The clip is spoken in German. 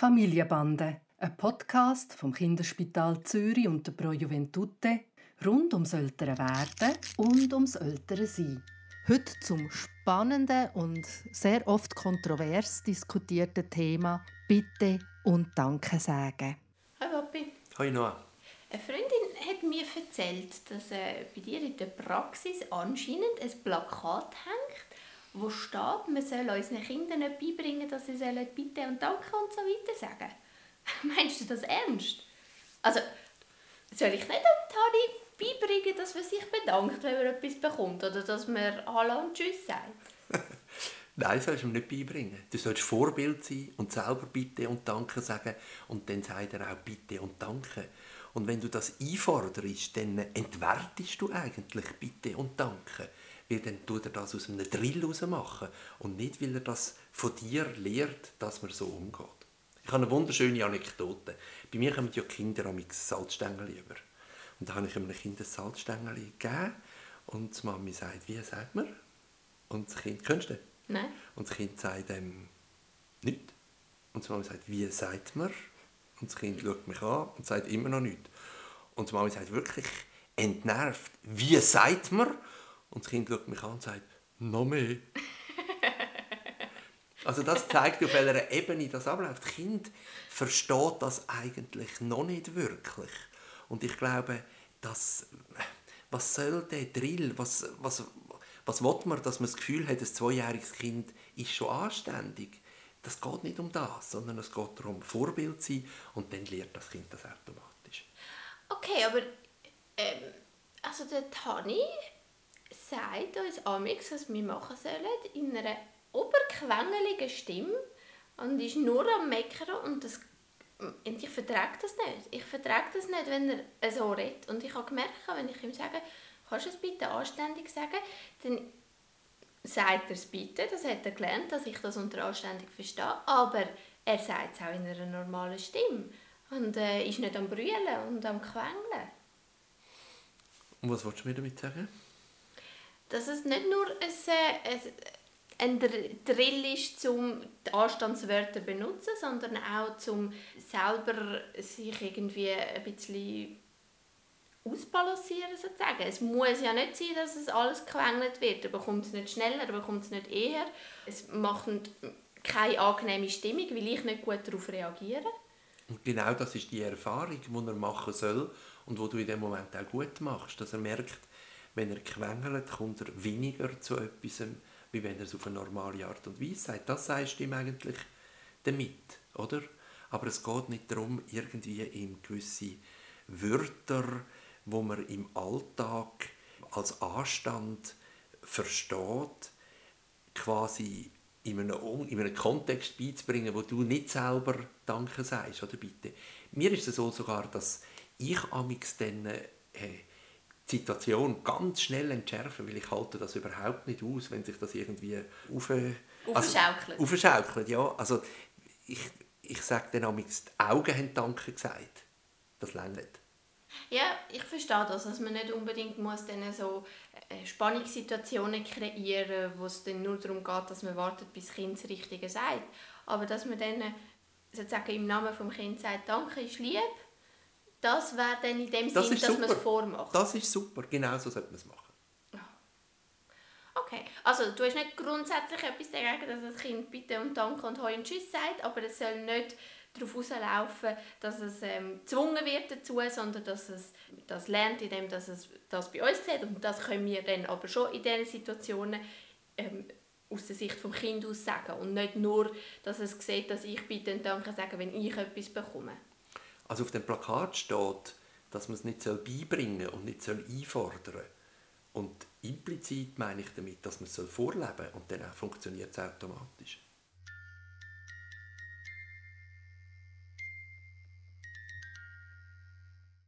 Familienbande, ein Podcast vom Kinderspital Zürich und der Pro Juventute rund ums ältere Werden und ums ältere Sein. Heute zum spannenden und sehr oft kontrovers diskutierten Thema Bitte und Danke sagen. Hi Papi. Hi Noah. Eine Freundin hat mir erzählt, dass äh, bei dir in der Praxis anscheinend ein Plakat hängt, wo steht, man soll unseren Kindern nicht beibringen, dass sie sollen Bitte und Danke und so weiter sagen. Meinst du das ernst? Also, soll ich nicht dem Tani beibringen, dass man sich bedankt, wenn man etwas bekommt? Oder dass man Hallo und Tschüss sagt? Nein, sollst du ihm nicht beibringen. Du sollst Vorbild sein und selber Bitte und Danke sagen und dann sagt er auch Bitte und Danke. Und wenn du das einforderst, dann entwertest du eigentlich Bitte und Danke weil dann tut er das aus einem Drill machen und nicht, weil er das von dir lehrt, dass man so umgeht. Ich habe eine wunderschöne Anekdote. Bei mir kommen ja Kinder am Salzstängel über. Und da habe ich einem Kind ein Salzstängel gegeben und die Mami sagt, wie sagt man? Und das Kind, kennst du das? Nein. Und das Kind sagt ähm, nichts. Und die Mami sagt, wie sagt man? Und das Kind schaut mich an und sagt immer noch nichts. Und die Mami sagt wirklich entnervt, wie sagt man? Und das Kind schaut mich an und sagt, noch mehr. also das zeigt, auf welcher Ebene das abläuft. Das Kind versteht das eigentlich noch nicht wirklich. Und ich glaube, dass, was soll der Drill, was, was, was will man, dass man das Gefühl hat, ein zweijähriges Kind ist schon anständig. Das geht nicht um das, sondern es geht darum, Vorbild zu sein und dann lernt das Kind das automatisch. Okay, aber ähm, also der Tani sagt uns amix, was wir machen sollen, in einer oberquengeligen Stimme und ist nur am Meckern und das und ich vertrage das nicht. Ich vertrage das nicht, wenn er so redet. Und ich habe gemerkt, wenn ich ihm sage, kannst du es bitte anständig sagen, dann sagt er es bitte, das hat er gelernt, dass ich das unter anständig verstehe, aber er sagt es auch in einer normalen Stimme und äh, ist nicht am Brüllen und am Quengeln. Und was wolltest du mir damit sagen? Dass es nicht nur ein, ein, ein Drill ist, um die Anstandswörter zu benutzen, sondern auch um selber sich irgendwie ein bisschen ausbalancieren sozusagen. Es muss ja nicht sein, dass es alles gequengelt wird. Er bekommt es nicht schneller, er bekommt es nicht eher. Es macht keine angenehme Stimmung, weil ich nicht gut darauf reagiere. Und genau das ist die Erfahrung, die er machen soll und wo du in dem Moment auch gut machst, dass er merkt, wenn er quengelt, kommt er weniger zu etwas, wie wenn er es auf eine normale Art und Weise sagt. Das sagst du ihm eigentlich damit, oder? Aber es geht nicht darum, irgendwie ihm gewisse Wörter, wo man im Alltag als Anstand versteht, quasi in einem, in einem Kontext beizubringen, wo du nicht selber Danke sagst, oder bitte. Mir ist es so sogar, dass ich amix dann äh, Situation ganz schnell entschärfen, weil ich halte das überhaupt nicht aus, wenn sich das irgendwie auf, aufschaukelt. Also, aufschaukelt, ja. Also ich, ich sage dann auch, die Augen haben Danke gesagt. Das längert. Ja, ich verstehe das, dass man nicht unbedingt muss dann so äh, Spannungssituationen kreieren wo es dann nur darum geht, dass man wartet, bis das Kind das Richtige sagt. Aber dass man dann sozusagen im Namen des Kindes sagt, Danke ist lieb, das wäre dann in dem das Sinn, dass man es vormacht. Das ist super, genau so sollte man es machen. Okay, also du hast nicht grundsätzlich etwas dagegen, dass das Kind Bitte und Danke und Heu und Tschüss sagt, aber es soll nicht darauf rauslaufen, dass es ähm, gezwungen wird dazu, sondern dass es das lernt, indem dass es das bei uns sieht und das können wir dann aber schon in diesen Situationen ähm, aus der Sicht des Kindes aus sagen und nicht nur, dass es sieht, dass ich Bitte und Danke sage, wenn ich etwas bekomme. Also auf dem Plakat steht, dass man es nicht beibringen soll und nicht einfordern soll. Und implizit meine ich damit, dass man es vorleben soll und dann funktioniert es automatisch.